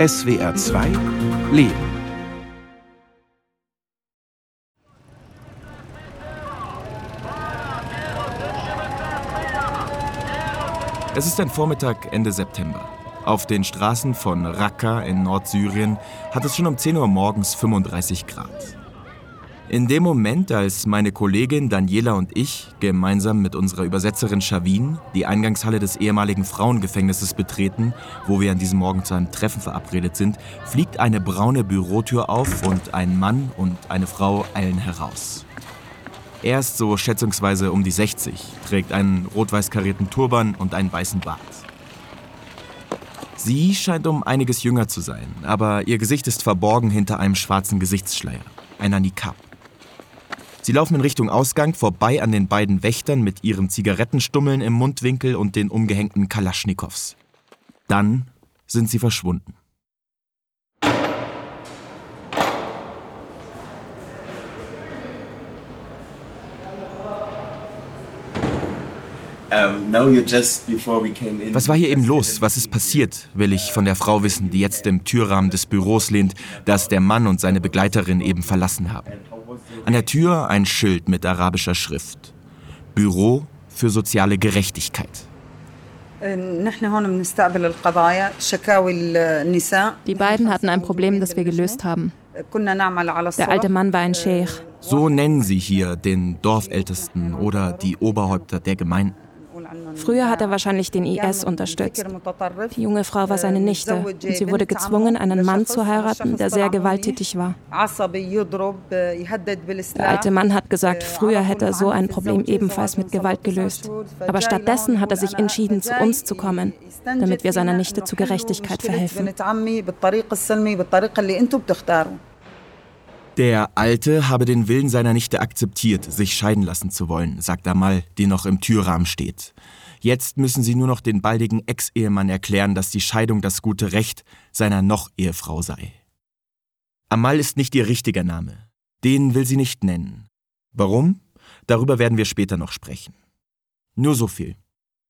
SWR 2 Leben. Es ist ein Vormittag Ende September. Auf den Straßen von Raqqa in Nordsyrien hat es schon um 10 Uhr morgens 35 Grad. In dem Moment, als meine Kollegin Daniela und ich gemeinsam mit unserer Übersetzerin Shavin die Eingangshalle des ehemaligen Frauengefängnisses betreten, wo wir an diesem Morgen zu einem Treffen verabredet sind, fliegt eine braune Bürotür auf und ein Mann und eine Frau eilen heraus. Er ist so schätzungsweise um die 60, trägt einen rot-weiß karierten Turban und einen weißen Bart. Sie scheint um einiges jünger zu sein, aber ihr Gesicht ist verborgen hinter einem schwarzen Gesichtsschleier, einer Nikab. Sie laufen in Richtung Ausgang vorbei an den beiden Wächtern mit ihren Zigarettenstummeln im Mundwinkel und den umgehängten Kalaschnikows. Dann sind sie verschwunden. Was war hier eben los? Was ist passiert? Will ich von der Frau wissen, die jetzt im Türrahmen des Büros lehnt, das der Mann und seine Begleiterin eben verlassen haben. An der Tür ein Schild mit arabischer Schrift. Büro für soziale Gerechtigkeit. Die beiden hatten ein Problem, das wir gelöst haben. Der alte Mann war ein Sheikh. So nennen sie hier den Dorfältesten oder die Oberhäupter der Gemeinden. Früher hat er wahrscheinlich den IS unterstützt. Die junge Frau war seine Nichte und sie wurde gezwungen, einen Mann zu heiraten, der sehr gewalttätig war. Der alte Mann hat gesagt, früher hätte er so ein Problem ebenfalls mit Gewalt gelöst. Aber stattdessen hat er sich entschieden, zu uns zu kommen, damit wir seiner Nichte zu Gerechtigkeit verhelfen. Der Alte habe den Willen seiner Nichte akzeptiert, sich scheiden lassen zu wollen, sagt Amal, die noch im Türrahmen steht. Jetzt müssen sie nur noch den baldigen Ex-Ehemann erklären, dass die Scheidung das gute Recht seiner Noch-Ehefrau sei. Amal ist nicht ihr richtiger Name. Den will sie nicht nennen. Warum? Darüber werden wir später noch sprechen. Nur so viel.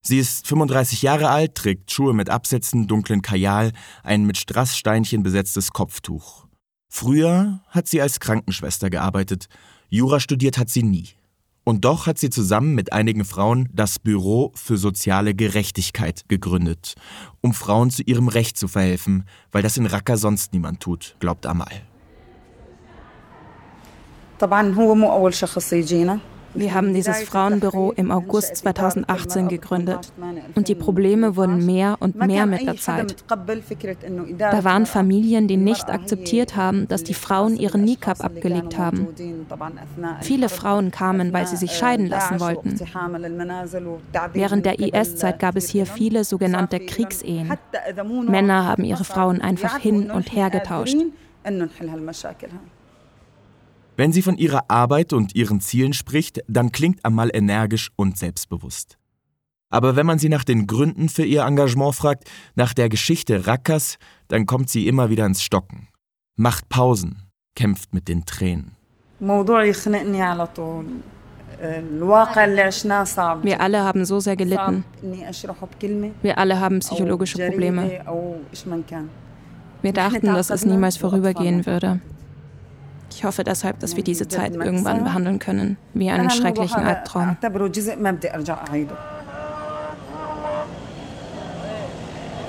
Sie ist 35 Jahre alt, trägt Schuhe mit Absätzen, dunklen Kajal, ein mit Strasssteinchen besetztes Kopftuch. Früher hat sie als Krankenschwester gearbeitet, Jura studiert hat sie nie. Und doch hat sie zusammen mit einigen Frauen das Büro für soziale Gerechtigkeit gegründet, um Frauen zu ihrem Recht zu verhelfen, weil das in Raqqa sonst niemand tut, glaubt Amal. طبعا هو مو أول شخص يجينا wir haben dieses Frauenbüro im August 2018 gegründet und die Probleme wurden mehr und mehr mit der Zeit. Da waren Familien, die nicht akzeptiert haben, dass die Frauen ihren Nikab abgelegt haben. Viele Frauen kamen, weil sie sich scheiden lassen wollten. Während der IS-Zeit gab es hier viele sogenannte Kriegsehen. Männer haben ihre Frauen einfach hin und her getauscht. Wenn sie von ihrer Arbeit und ihren Zielen spricht, dann klingt Amal energisch und selbstbewusst. Aber wenn man sie nach den Gründen für ihr Engagement fragt, nach der Geschichte Rackers, dann kommt sie immer wieder ins Stocken. Macht Pausen, kämpft mit den Tränen. Wir alle haben so sehr gelitten. Wir alle haben psychologische Probleme. Wir dachten, dass es niemals vorübergehen würde. Ich hoffe deshalb, dass wir diese Zeit irgendwann behandeln können, wie einen schrecklichen Albtraum.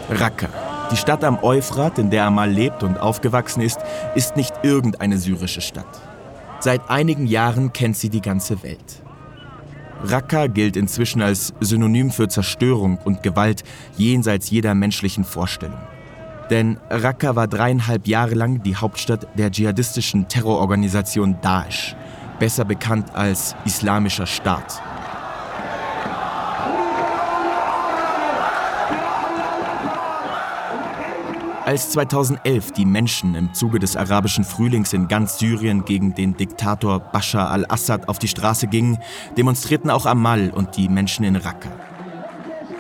Raqqa, die Stadt am Euphrat, in der Amal lebt und aufgewachsen ist, ist nicht irgendeine syrische Stadt. Seit einigen Jahren kennt sie die ganze Welt. Raqqa gilt inzwischen als Synonym für Zerstörung und Gewalt jenseits jeder menschlichen Vorstellung. Denn Raqqa war dreieinhalb Jahre lang die Hauptstadt der dschihadistischen Terrororganisation Daesh, besser bekannt als Islamischer Staat. Als 2011 die Menschen im Zuge des arabischen Frühlings in ganz Syrien gegen den Diktator Bashar al-Assad auf die Straße gingen, demonstrierten auch Amal und die Menschen in Raqqa.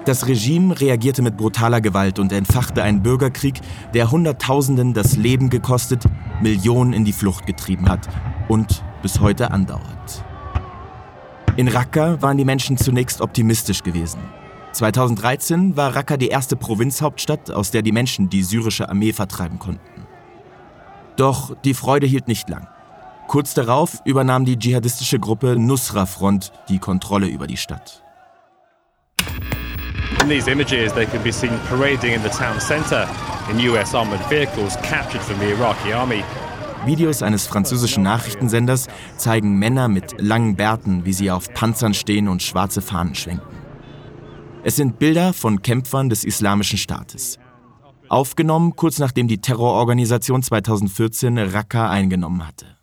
Das Regime reagierte mit brutaler Gewalt und entfachte einen Bürgerkrieg, der Hunderttausenden das Leben gekostet, Millionen in die Flucht getrieben hat und bis heute andauert. In Raqqa waren die Menschen zunächst optimistisch gewesen. 2013 war Raqqa die erste Provinzhauptstadt, aus der die Menschen die syrische Armee vertreiben konnten. Doch die Freude hielt nicht lang. Kurz darauf übernahm die dschihadistische Gruppe Nusra Front die Kontrolle über die Stadt. In these images, they can be seen parading in the town center in US armored vehicles captured from the Iraqi army. Videos eines französischen Nachrichtensenders zeigen Männer mit langen Bärten, wie sie auf Panzern stehen und schwarze Fahnen schwenken. Es sind Bilder von Kämpfern des Islamischen Staates. Aufgenommen kurz nachdem die Terrororganisation 2014 Raqqa eingenommen hatte.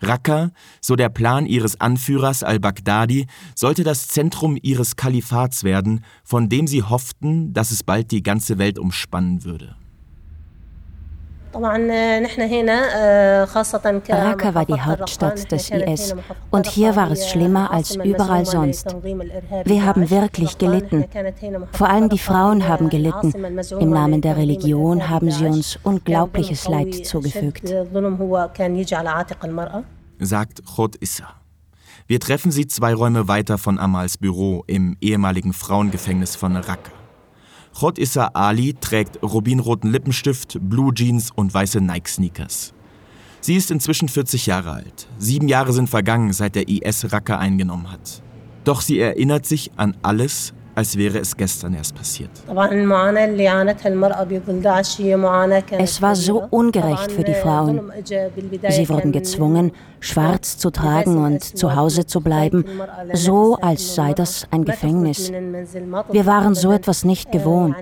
Raqqa, so der Plan ihres Anführers al-Baghdadi, sollte das Zentrum ihres Kalifats werden, von dem sie hofften, dass es bald die ganze Welt umspannen würde. Raqqa war die Hauptstadt des IS und hier war es schlimmer als überall sonst. Wir haben wirklich gelitten. Vor allem die Frauen haben gelitten. Im Namen der Religion haben sie uns unglaubliches Leid zugefügt. Sagt Chod Issa. Wir treffen sie zwei Räume weiter von Amals Büro im ehemaligen Frauengefängnis von Raqqa. Chod Issa Ali trägt rubinroten Lippenstift, Blue Jeans und weiße Nike-Sneakers. Sie ist inzwischen 40 Jahre alt. Sieben Jahre sind vergangen, seit der IS Raqqa eingenommen hat. Doch sie erinnert sich an alles, als wäre es gestern erst passiert. Es war so ungerecht für die Frauen. Sie wurden gezwungen, schwarz zu tragen und zu Hause zu bleiben, so als sei das ein Gefängnis. Wir waren so etwas nicht gewohnt.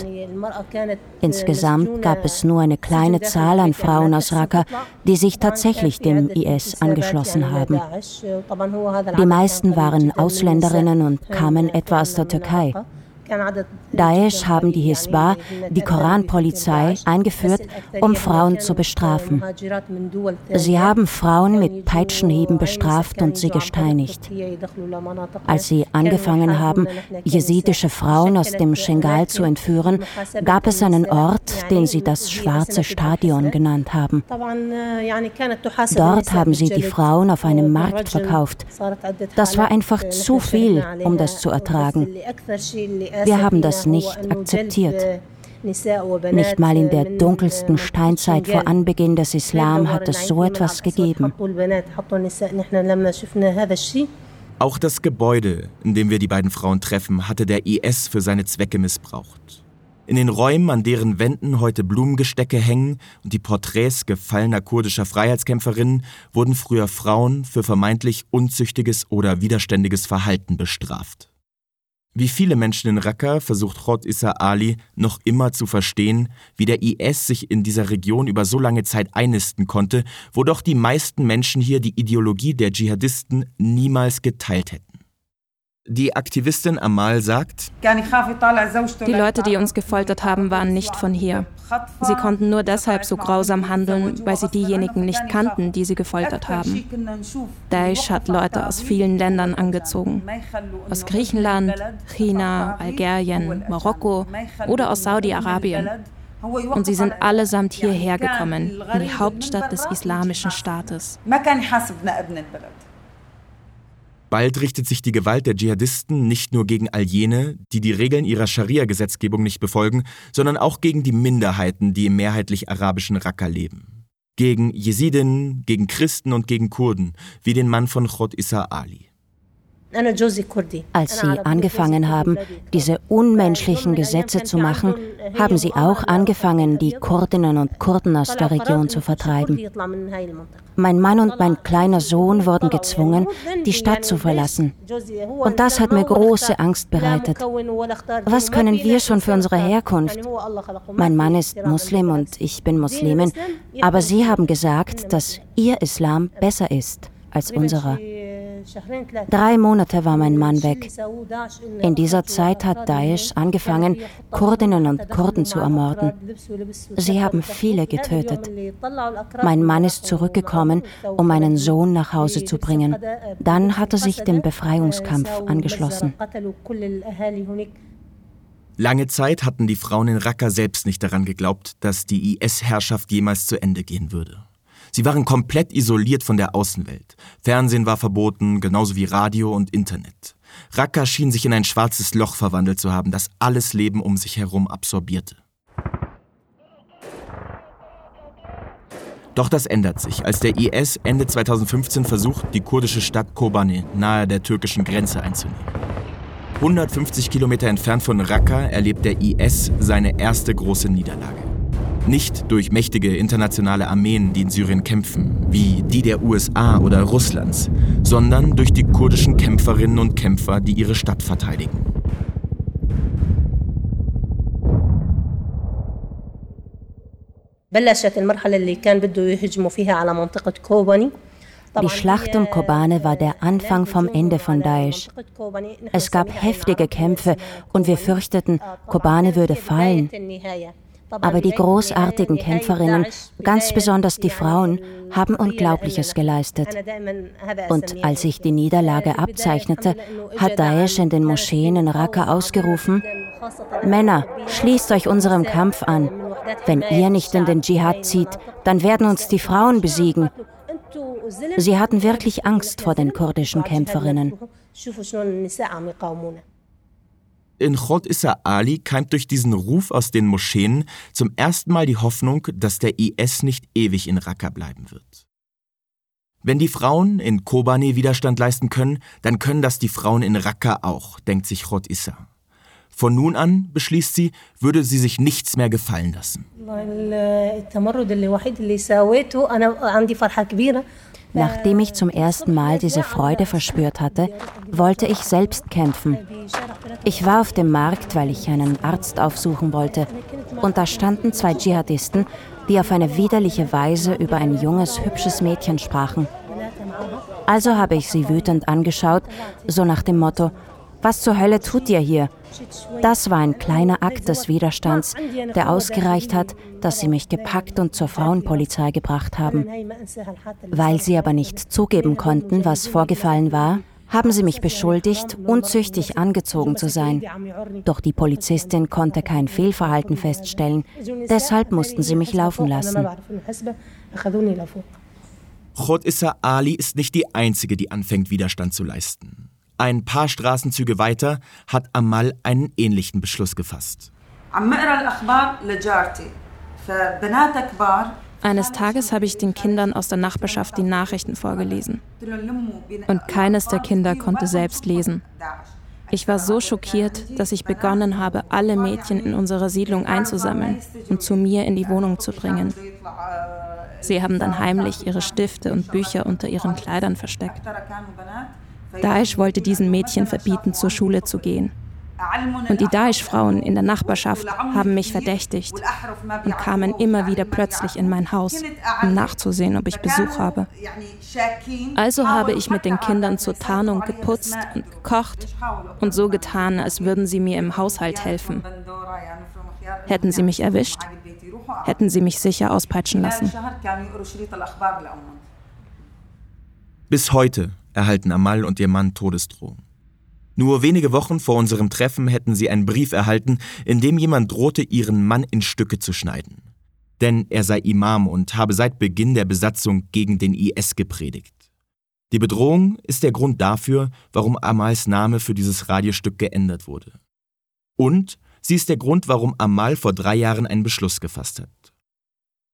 Insgesamt gab es nur eine kleine Zahl an Frauen aus Raqqa, die sich tatsächlich dem IS angeschlossen haben. Die meisten waren Ausländerinnen und kamen etwa aus der Türkei. Daesh haben die Hisba, die Koranpolizei, eingeführt, um Frauen zu bestrafen. Sie haben Frauen mit Peitschenhieben bestraft und sie gesteinigt. Als sie angefangen haben, jesidische Frauen aus dem Schengal zu entführen, gab es einen Ort, den sie das Schwarze Stadion genannt haben. Dort haben sie die Frauen auf einem Markt verkauft. Das war einfach zu viel, um das zu ertragen. Wir haben das nicht akzeptiert. Nicht mal in der dunkelsten Steinzeit vor Anbeginn des Islam hat es so etwas gegeben. Auch das Gebäude, in dem wir die beiden Frauen treffen, hatte der IS für seine Zwecke missbraucht. In den Räumen, an deren Wänden heute Blumengestecke hängen und die Porträts gefallener kurdischer Freiheitskämpferinnen, wurden früher Frauen für vermeintlich unzüchtiges oder widerständiges Verhalten bestraft. Wie viele Menschen in Raqqa versucht Khod Issa Ali noch immer zu verstehen, wie der IS sich in dieser Region über so lange Zeit einnisten konnte, wo doch die meisten Menschen hier die Ideologie der Dschihadisten niemals geteilt hätten. Die Aktivistin Amal sagt, die Leute, die uns gefoltert haben, waren nicht von hier. Sie konnten nur deshalb so grausam handeln, weil sie diejenigen nicht kannten, die sie gefoltert haben. Daesh hat Leute aus vielen Ländern angezogen. Aus Griechenland, China, Algerien, Marokko oder aus Saudi-Arabien. Und sie sind allesamt hierher gekommen, in die Hauptstadt des Islamischen Staates. Bald richtet sich die Gewalt der Dschihadisten nicht nur gegen all jene, die die Regeln ihrer Scharia-Gesetzgebung nicht befolgen, sondern auch gegen die Minderheiten, die im mehrheitlich arabischen Raqqa leben. Gegen Jesidinnen, gegen Christen und gegen Kurden, wie den Mann von Chod Issa Ali. Als sie angefangen haben, diese unmenschlichen Gesetze zu machen, haben sie auch angefangen, die Kurdinnen und Kurden aus der Region zu vertreiben. Mein Mann und mein kleiner Sohn wurden gezwungen, die Stadt zu verlassen. Und das hat mir große Angst bereitet. Was können wir schon für unsere Herkunft? Mein Mann ist Muslim und ich bin Muslimin, aber sie haben gesagt, dass ihr Islam besser ist als unserer. Drei Monate war mein Mann weg. In dieser Zeit hat Daesh angefangen, Kurdinnen und Kurden zu ermorden. Sie haben viele getötet. Mein Mann ist zurückgekommen, um meinen Sohn nach Hause zu bringen. Dann hat er sich dem Befreiungskampf angeschlossen. Lange Zeit hatten die Frauen in Raqqa selbst nicht daran geglaubt, dass die IS-Herrschaft jemals zu Ende gehen würde. Sie waren komplett isoliert von der Außenwelt. Fernsehen war verboten, genauso wie Radio und Internet. Raqqa schien sich in ein schwarzes Loch verwandelt zu haben, das alles Leben um sich herum absorbierte. Doch das ändert sich, als der IS Ende 2015 versucht, die kurdische Stadt Kobane nahe der türkischen Grenze einzunehmen. 150 Kilometer entfernt von Raqqa erlebt der IS seine erste große Niederlage. Nicht durch mächtige internationale Armeen, die in Syrien kämpfen, wie die der USA oder Russlands, sondern durch die kurdischen Kämpferinnen und Kämpfer, die ihre Stadt verteidigen. Die Schlacht um Kobane war der Anfang vom Ende von Daesh. Es gab heftige Kämpfe und wir fürchteten, Kobane würde fallen. Aber die großartigen Kämpferinnen, ganz besonders die Frauen, haben Unglaubliches geleistet. Und als sich die Niederlage abzeichnete, hat Daesh in den Moscheen in Raqqa ausgerufen, Männer, schließt euch unserem Kampf an. Wenn ihr nicht in den Dschihad zieht, dann werden uns die Frauen besiegen. Sie hatten wirklich Angst vor den kurdischen Kämpferinnen. In Chod Issa Ali keimt durch diesen Ruf aus den Moscheen zum ersten Mal die Hoffnung, dass der IS nicht ewig in Raqqa bleiben wird. Wenn die Frauen in Kobane Widerstand leisten können, dann können das die Frauen in Raqqa auch, denkt sich Chod Issa. Von nun an, beschließt sie, würde sie sich nichts mehr gefallen lassen. Nachdem ich zum ersten Mal diese Freude verspürt hatte, wollte ich selbst kämpfen. Ich war auf dem Markt, weil ich einen Arzt aufsuchen wollte. Und da standen zwei Dschihadisten, die auf eine widerliche Weise über ein junges, hübsches Mädchen sprachen. Also habe ich sie wütend angeschaut, so nach dem Motto, was zur Hölle tut ihr hier? Das war ein kleiner Akt des Widerstands, der ausgereicht hat, dass sie mich gepackt und zur Frauenpolizei gebracht haben. Weil sie aber nicht zugeben konnten, was vorgefallen war, haben sie mich beschuldigt, unzüchtig angezogen zu sein. Doch die Polizistin konnte kein Fehlverhalten feststellen, deshalb mussten sie mich laufen lassen. Chod Issa Ali ist nicht die einzige, die anfängt, Widerstand zu leisten. Ein paar Straßenzüge weiter hat Amal einen ähnlichen Beschluss gefasst. Eines Tages habe ich den Kindern aus der Nachbarschaft die Nachrichten vorgelesen. Und keines der Kinder konnte selbst lesen. Ich war so schockiert, dass ich begonnen habe, alle Mädchen in unserer Siedlung einzusammeln und zu mir in die Wohnung zu bringen. Sie haben dann heimlich ihre Stifte und Bücher unter ihren Kleidern versteckt. Daesh wollte diesen Mädchen verbieten, zur Schule zu gehen. Und die Daesh-Frauen in der Nachbarschaft haben mich verdächtigt und kamen immer wieder plötzlich in mein Haus, um nachzusehen, ob ich Besuch habe. Also habe ich mit den Kindern zur Tarnung geputzt und gekocht und so getan, als würden sie mir im Haushalt helfen. Hätten sie mich erwischt, hätten sie mich sicher auspeitschen lassen. Bis heute erhalten Amal und ihr Mann Todesdrohungen. Nur wenige Wochen vor unserem Treffen hätten sie einen Brief erhalten, in dem jemand drohte, ihren Mann in Stücke zu schneiden. Denn er sei Imam und habe seit Beginn der Besatzung gegen den IS gepredigt. Die Bedrohung ist der Grund dafür, warum Amals Name für dieses Radiostück geändert wurde. Und sie ist der Grund, warum Amal vor drei Jahren einen Beschluss gefasst hat.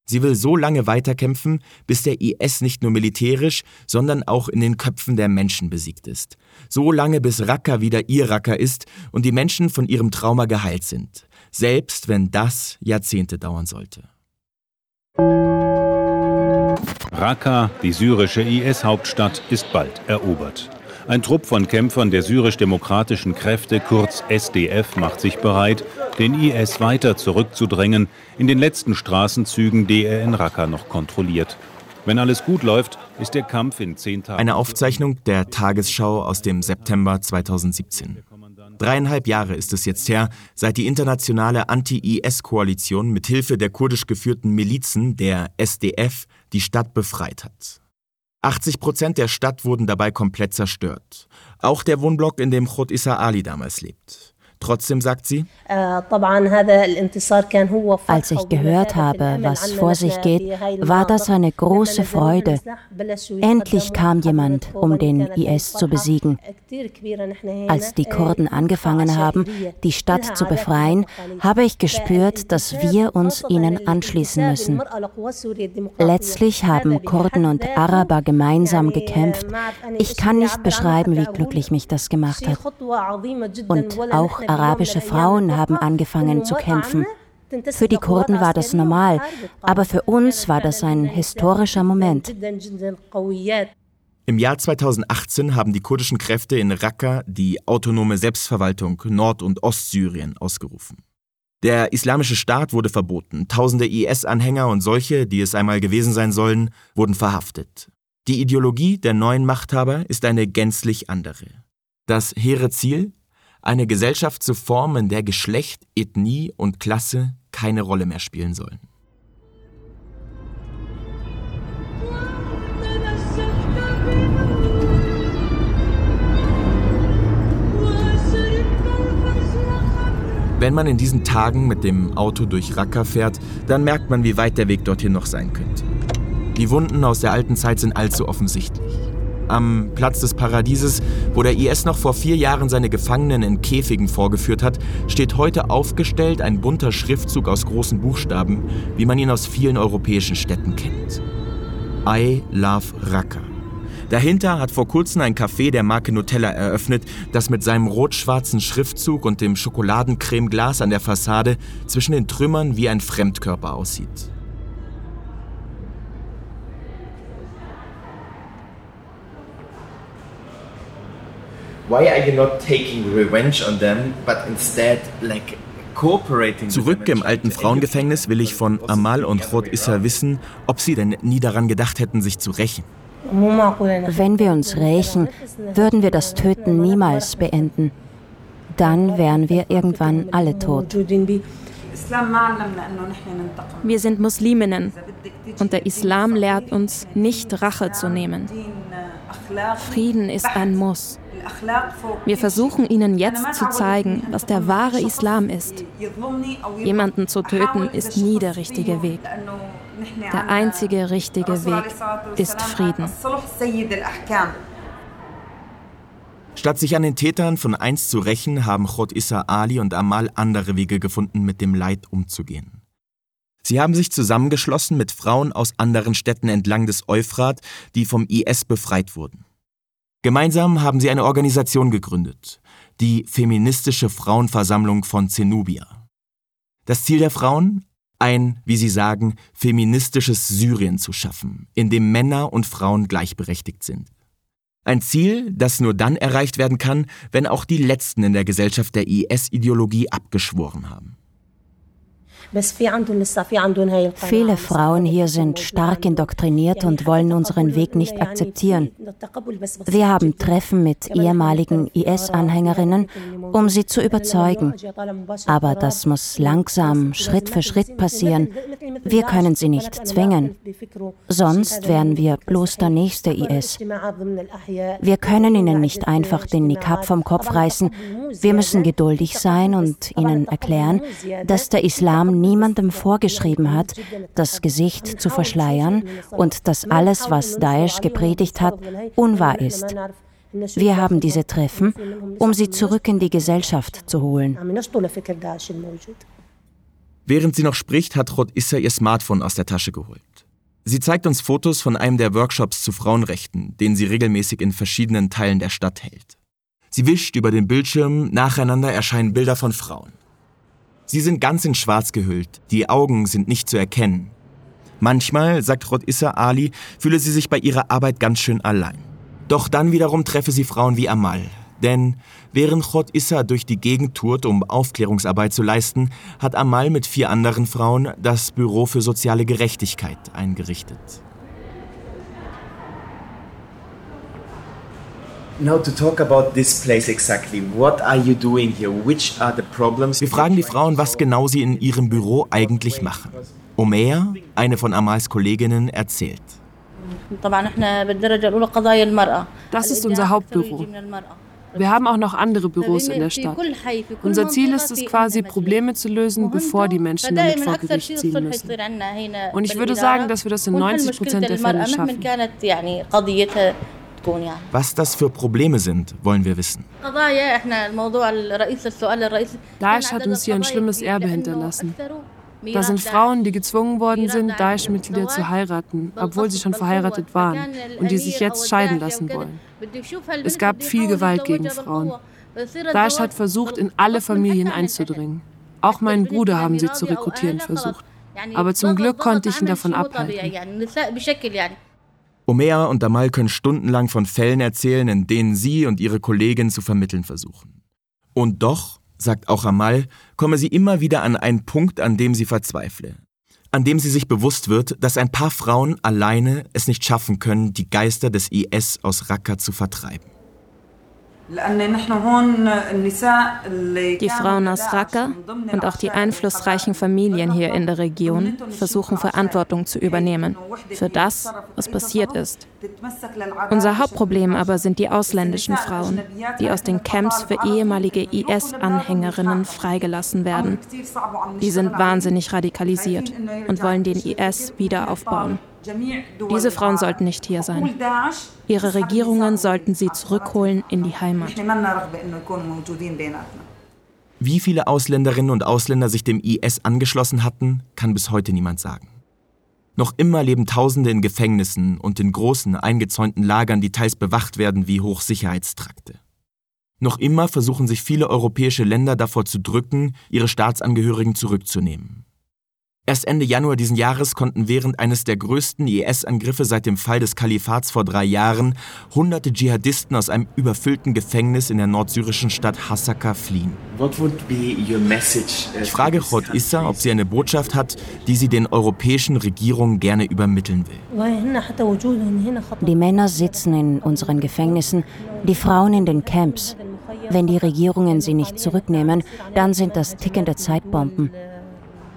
Sie will so lange weiterkämpfen, bis der IS nicht nur militärisch, sondern auch in den Köpfen der Menschen besiegt ist. So lange, bis Raqqa wieder ihr Raqqa ist und die Menschen von ihrem Trauma geheilt sind. Selbst wenn das Jahrzehnte dauern sollte. Raqqa, die syrische IS-Hauptstadt, ist bald erobert. Ein Trupp von Kämpfern der syrisch-demokratischen Kräfte, kurz SDF, macht sich bereit, den IS weiter zurückzudrängen in den letzten Straßenzügen, die er in Raqqa noch kontrolliert. Wenn alles gut läuft, ist der Kampf in zehn Tagen. Eine Aufzeichnung der Tagesschau aus dem September 2017. Dreieinhalb Jahre ist es jetzt her, seit die internationale Anti-IS-Koalition mit Hilfe der kurdisch geführten Milizen, der SDF, die Stadt befreit hat. 80 Prozent der Stadt wurden dabei komplett zerstört. Auch der Wohnblock, in dem Chod Issa Ali damals lebt. Trotzdem sagt sie, als ich gehört habe, was vor sich geht, war das eine große Freude. Endlich kam jemand, um den IS zu besiegen. Als die Kurden angefangen haben, die Stadt zu befreien, habe ich gespürt, dass wir uns ihnen anschließen müssen. Letztlich haben Kurden und Araber gemeinsam gekämpft. Ich kann nicht beschreiben, wie glücklich mich das gemacht hat. Und auch arabische Frauen haben angefangen zu kämpfen. Für die Kurden war das normal, aber für uns war das ein historischer Moment. Im Jahr 2018 haben die kurdischen Kräfte in Raqqa die autonome Selbstverwaltung Nord- und Ostsyrien ausgerufen. Der islamische Staat wurde verboten, tausende IS-Anhänger und solche, die es einmal gewesen sein sollen, wurden verhaftet. Die Ideologie der neuen Machthaber ist eine gänzlich andere. Das hehre Ziel, eine Gesellschaft zu formen, in der Geschlecht, Ethnie und Klasse keine Rolle mehr spielen sollen. Wenn man in diesen Tagen mit dem Auto durch Raqqa fährt, dann merkt man, wie weit der Weg dorthin noch sein könnte. Die Wunden aus der alten Zeit sind allzu offensichtlich. Am Platz des Paradieses, wo der IS noch vor vier Jahren seine Gefangenen in Käfigen vorgeführt hat, steht heute aufgestellt ein bunter Schriftzug aus großen Buchstaben, wie man ihn aus vielen europäischen Städten kennt. I love Raqqa. Dahinter hat vor kurzem ein Café der Marke Nutella eröffnet, das mit seinem rot-schwarzen Schriftzug und dem Schokoladencremeglas an der Fassade zwischen den Trümmern wie ein Fremdkörper aussieht. Zurück im alten Frauengefängnis will ich von Amal und Khod Issa wissen, ob sie denn nie daran gedacht hätten, sich zu rächen. Wenn wir uns rächen, würden wir das Töten niemals beenden. Dann wären wir irgendwann alle tot. Wir sind Musliminnen und der Islam lehrt uns, nicht Rache zu nehmen. Frieden ist ein Muss. Wir versuchen ihnen jetzt zu zeigen, was der wahre Islam ist. Jemanden zu töten ist nie der richtige Weg. Der einzige richtige Weg ist Frieden. Statt sich an den Tätern von einst zu rächen, haben Chod Issa Ali und Amal andere Wege gefunden, mit dem Leid umzugehen. Sie haben sich zusammengeschlossen mit Frauen aus anderen Städten entlang des Euphrat, die vom IS befreit wurden. Gemeinsam haben sie eine Organisation gegründet, die Feministische Frauenversammlung von Zenubia. Das Ziel der Frauen? Ein, wie sie sagen, feministisches Syrien zu schaffen, in dem Männer und Frauen gleichberechtigt sind. Ein Ziel, das nur dann erreicht werden kann, wenn auch die Letzten in der Gesellschaft der IS-Ideologie abgeschworen haben. Viele Frauen hier sind stark indoktriniert und wollen unseren Weg nicht akzeptieren. Wir haben Treffen mit ehemaligen IS-Anhängerinnen, um sie zu überzeugen. Aber das muss langsam, Schritt für Schritt passieren. Wir können sie nicht zwingen. Sonst wären wir bloß der nächste IS. Wir können ihnen nicht einfach den Nikab vom Kopf reißen. Wir müssen geduldig sein und ihnen erklären, dass der Islam niemandem vorgeschrieben hat, das Gesicht zu verschleiern und dass alles, was Daesh gepredigt hat, unwahr ist. Wir haben diese Treffen, um sie zurück in die Gesellschaft zu holen. Während sie noch spricht, hat Rod Issa ihr Smartphone aus der Tasche geholt. Sie zeigt uns Fotos von einem der Workshops zu Frauenrechten, den sie regelmäßig in verschiedenen Teilen der Stadt hält. Sie wischt über den Bildschirm, nacheinander erscheinen Bilder von Frauen. Sie sind ganz in Schwarz gehüllt, die Augen sind nicht zu erkennen. Manchmal, sagt Rod Issa Ali, fühle sie sich bei ihrer Arbeit ganz schön allein. Doch dann wiederum treffe sie Frauen wie Amal. Denn während Chod Issa durch die Gegend tourt, um Aufklärungsarbeit zu leisten, hat Amal mit vier anderen Frauen das Büro für soziale Gerechtigkeit eingerichtet. Now to talk about this place exactly. What are you doing here? Which are the problems? Wir fragen die Frauen, was genau sie in ihrem Büro eigentlich machen. Omer, eine von Amals Kolleginnen, erzählt. Das ist unser Hauptbüro. Wir haben auch noch andere Büros in der Stadt. Unser Ziel ist es quasi, Probleme zu lösen, bevor die Menschen damit vor Gericht ziehen müssen. Und ich würde sagen, dass wir das in 90 Prozent der Fälle schaffen. Was das für Probleme sind, wollen wir wissen. Daesh hat uns hier ein schlimmes Erbe hinterlassen. Da sind Frauen, die gezwungen worden sind, Daesh-Mitglieder zu heiraten, obwohl sie schon verheiratet waren und die sich jetzt scheiden lassen wollen. Es gab viel Gewalt gegen Frauen. Daesh hat versucht, in alle Familien einzudringen. Auch meinen Bruder haben sie zu rekrutieren versucht. Aber zum Glück konnte ich ihn davon abhalten. Omer und Damal können stundenlang von Fällen erzählen, in denen sie und ihre Kollegen zu vermitteln versuchen. Und doch sagt auch Amal, komme sie immer wieder an einen Punkt, an dem sie verzweifle. An dem sie sich bewusst wird, dass ein paar Frauen alleine es nicht schaffen können, die Geister des IS aus Raqqa zu vertreiben. Die Frauen aus Raqqa und auch die einflussreichen Familien hier in der Region versuchen Verantwortung zu übernehmen für das, was passiert ist. Unser Hauptproblem aber sind die ausländischen Frauen, die aus den Camps für ehemalige IS-Anhängerinnen freigelassen werden. Die sind wahnsinnig radikalisiert und wollen den IS wieder aufbauen. Diese Frauen sollten nicht hier sein. Ihre Regierungen sollten sie zurückholen in die Heimat. Wie viele Ausländerinnen und Ausländer sich dem IS angeschlossen hatten, kann bis heute niemand sagen. Noch immer leben Tausende in Gefängnissen und in großen, eingezäunten Lagern, die teils bewacht werden wie Hochsicherheitstrakte. Noch immer versuchen sich viele europäische Länder davor zu drücken, ihre Staatsangehörigen zurückzunehmen. Erst Ende Januar diesen Jahres konnten während eines der größten IS-Angriffe seit dem Fall des Kalifats vor drei Jahren hunderte Dschihadisten aus einem überfüllten Gefängnis in der nordsyrischen Stadt Hasaka fliehen. Uh, ich frage Chod Issa, ob sie eine Botschaft hat, die sie den europäischen Regierungen gerne übermitteln will. Die Männer sitzen in unseren Gefängnissen, die Frauen in den Camps. Wenn die Regierungen sie nicht zurücknehmen, dann sind das tickende Zeitbomben.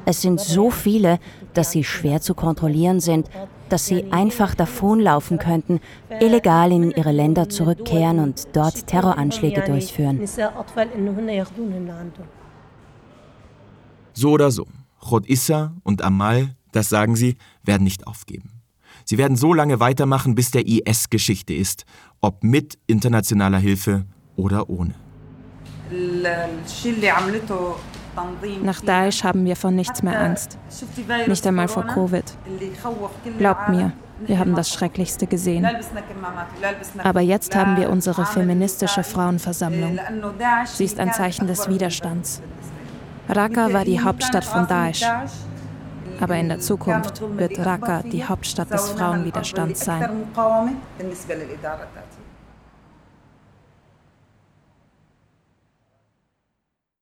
Es sind so viele, dass sie schwer zu kontrollieren sind, dass sie einfach davonlaufen könnten, illegal in ihre Länder zurückkehren und dort Terroranschläge durchführen. So oder so, Chod Issa und Amal, das sagen sie, werden nicht aufgeben. Sie werden so lange weitermachen, bis der IS Geschichte ist, ob mit internationaler Hilfe oder ohne. Nach Daesh haben wir vor nichts mehr Angst. Nicht einmal vor Covid. Glaubt mir, wir haben das Schrecklichste gesehen. Aber jetzt haben wir unsere feministische Frauenversammlung. Sie ist ein Zeichen des Widerstands. Raqqa war die Hauptstadt von Daesh. Aber in der Zukunft wird Raqqa die Hauptstadt des Frauenwiderstands sein.